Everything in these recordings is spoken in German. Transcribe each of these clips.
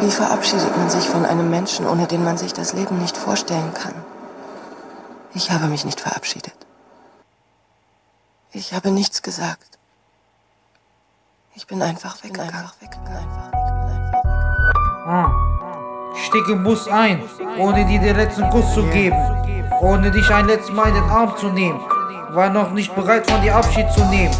Wie verabschiedet man sich von einem Menschen, ohne den man sich das Leben nicht vorstellen kann? Ich habe mich nicht verabschiedet. Ich habe nichts gesagt. Ich bin einfach weggegangen. Einfach weg, bin einfach weg, bin einfach weg. Ah. Stieg im Bus ein, ohne dir den letzten Kuss zu geben, ohne dich ein letztes Mal in den Arm zu nehmen. War noch nicht bereit, von dir Abschied zu nehmen.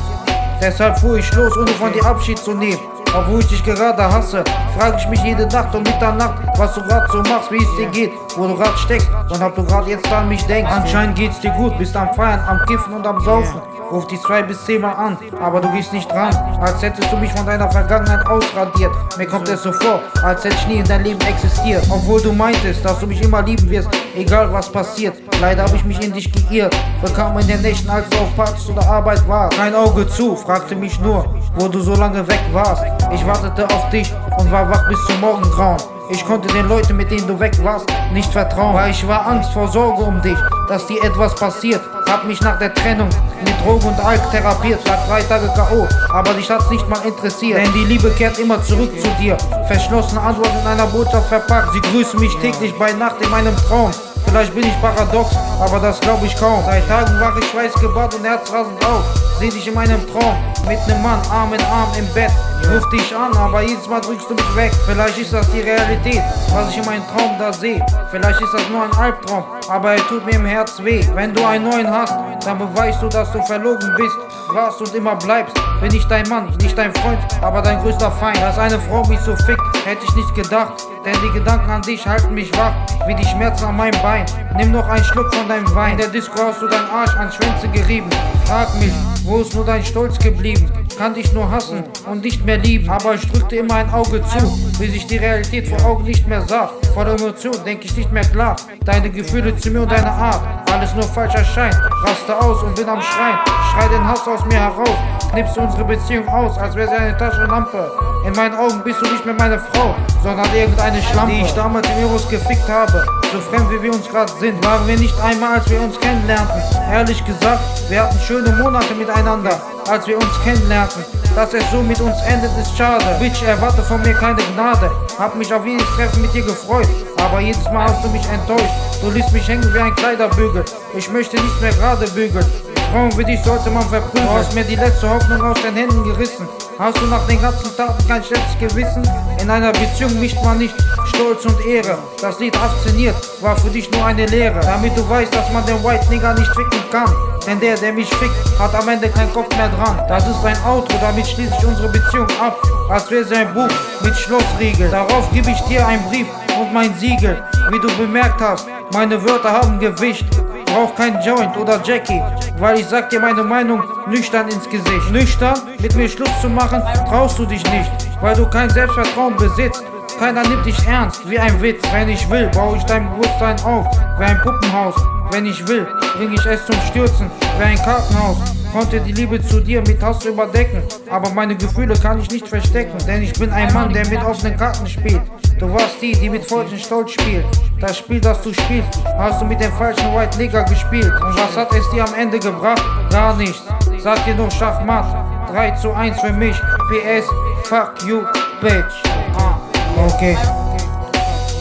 Deshalb fuhr ich los, ohne von dir Abschied zu nehmen. Obwohl ich dich gerade hasse, frage ich mich jede Nacht um Mitternacht, was du grad so machst, wie es dir geht, wo du grad steckst und ob du grad jetzt an mich denkst. Anscheinend geht's dir gut, bist am Feiern, am Kiffen und am Saufen. Ruf dich zwei bis zehnmal an, aber du gehst nicht dran. Als hättest du mich von deiner Vergangenheit ausradiert. Mir kommt es so vor, als hätte ich nie in dein Leben existiert. Obwohl du meintest, dass du mich immer lieben wirst, egal was passiert. Leider habe ich mich in dich geirrt. Bekam in den Nächten, als du auf Partys oder Arbeit warst. Kein Auge zu, fragte mich nur, wo du so lange weg warst. Ich wartete auf dich und war wach bis zum Morgengrauen. Ich konnte den Leuten, mit denen du weg warst, nicht vertrauen, weil ich war Angst vor Sorge um dich, dass dir etwas passiert. Hab mich nach der Trennung mit Drogen und Alk therapiert, lag drei Tage K.O., aber dich hat's nicht mal interessiert, denn die Liebe kehrt immer zurück zu dir. Verschlossene Antwort in einer Botschaft verpackt, sie grüßen mich täglich bei Nacht in meinem Traum. Vielleicht bin ich paradox, aber das glaube ich kaum. Seit Tagen wach ich schweißgebadet und herzrasend auf. Seh dich in meinem Traum mit nem Mann Arm in Arm im Bett. Ich ruf dich an, aber jedes Mal drückst du mich weg. Vielleicht ist das die Realität, was ich in meinem Traum da sehe. Vielleicht ist das nur ein Albtraum, aber er tut mir im Herz weh. Wenn du einen neuen hast, dann beweist du, dass du verlogen bist, warst und immer bleibst. Bin ich dein Mann, nicht dein Freund, aber dein größter Feind. Dass eine Frau mich so fickt, hätte ich nicht gedacht. Denn die Gedanken an dich halten mich wach, wie die Schmerzen an meinem Bein. Nimm noch einen Schluck von deinem Wein. In der Disco hast du deinen Arsch an Schwänze gerieben. Frag mich, wo ist nur dein Stolz geblieben? Kann dich nur hassen und nicht mehr lieben. Aber ich drückte immer ein Auge zu, bis ich die Realität vor Augen nicht mehr sah. Vor der Emotion denk ich nicht mehr klar. Deine Gefühle zu mir und deine Art, alles nur falsch erscheint. Raste aus und bin am Schreien. Schrei den Hass aus mir heraus. Knippst unsere Beziehung aus, als wäre sie eine Taschenlampe. In meinen Augen bist du nicht mehr meine Frau, sondern irgendeine Schlampe, die ich damals im Virus gefickt habe. So fremd wie wir uns gerade sind, waren wir nicht einmal, als wir uns kennenlernten. Ehrlich gesagt, wir hatten schöne Monate miteinander, als wir uns kennenlernten. Dass es so mit uns endet, ist schade. Bitch, erwarte von mir keine Gnade. Hab mich auf jedes Treffen mit dir gefreut, aber jedes Mal hast du mich enttäuscht. Du ließt mich hängen wie ein Kleiderbügel. Ich möchte nicht mehr gerade bügeln. Frauen wie dich sollte man verprügeln. Du hast mir die letzte Hoffnung aus den Händen gerissen. Hast du nach den ganzen Taten kein schlechtes Gewissen? In einer Beziehung mischt man nicht Stolz und Ehre. Das Lied abszeniert, war für dich nur eine Lehre. Damit du weißt, dass man den White Nigger nicht ficken kann. Denn der, der mich fickt, hat am Ende keinen Kopf mehr dran. Das ist ein Outro, damit schließe ich unsere Beziehung ab. Als wäre sie ein Buch mit Schlossriegel. Darauf gebe ich dir einen Brief und mein Siegel. Wie du bemerkt hast, meine Wörter haben Gewicht. Brauch kein Joint oder Jackie, weil ich sag dir meine Meinung nüchtern ins Gesicht. Nüchtern, mit mir Schluss zu machen, traust du dich nicht, weil du kein Selbstvertrauen besitzt. Keiner nimmt dich ernst, wie ein Witz. Wenn ich will, baue ich dein Bewusstsein auf, wie ein Puppenhaus. Wenn ich will, bring ich es zum Stürzen, wie ein Kartenhaus. Konnte die Liebe zu dir mit Hass überdecken, aber meine Gefühle kann ich nicht verstecken, denn ich bin ein Mann, der mit offenen Karten spielt. Du warst die, die mit falschem Stolz spielt. Das Spiel, das du spielst, hast du mit dem falschen White Nigger gespielt. Und was hat es dir am Ende gebracht? Gar nichts. Sag dir nur Schachmatt. 3 zu 1 für mich. PS, fuck you, bitch. Ah, okay.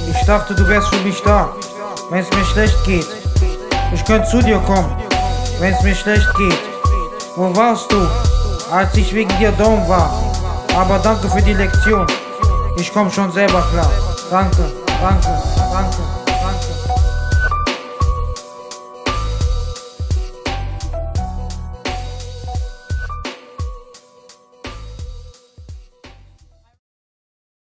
Ich dachte, du wärst für mich da, wenn es mir schlecht geht. Ich könnte zu dir kommen, wenn es mir schlecht geht. Wo warst du, als ich wegen dir down war? Aber danke für die Lektion. Ich komm schon selber klar. Danke, danke, danke.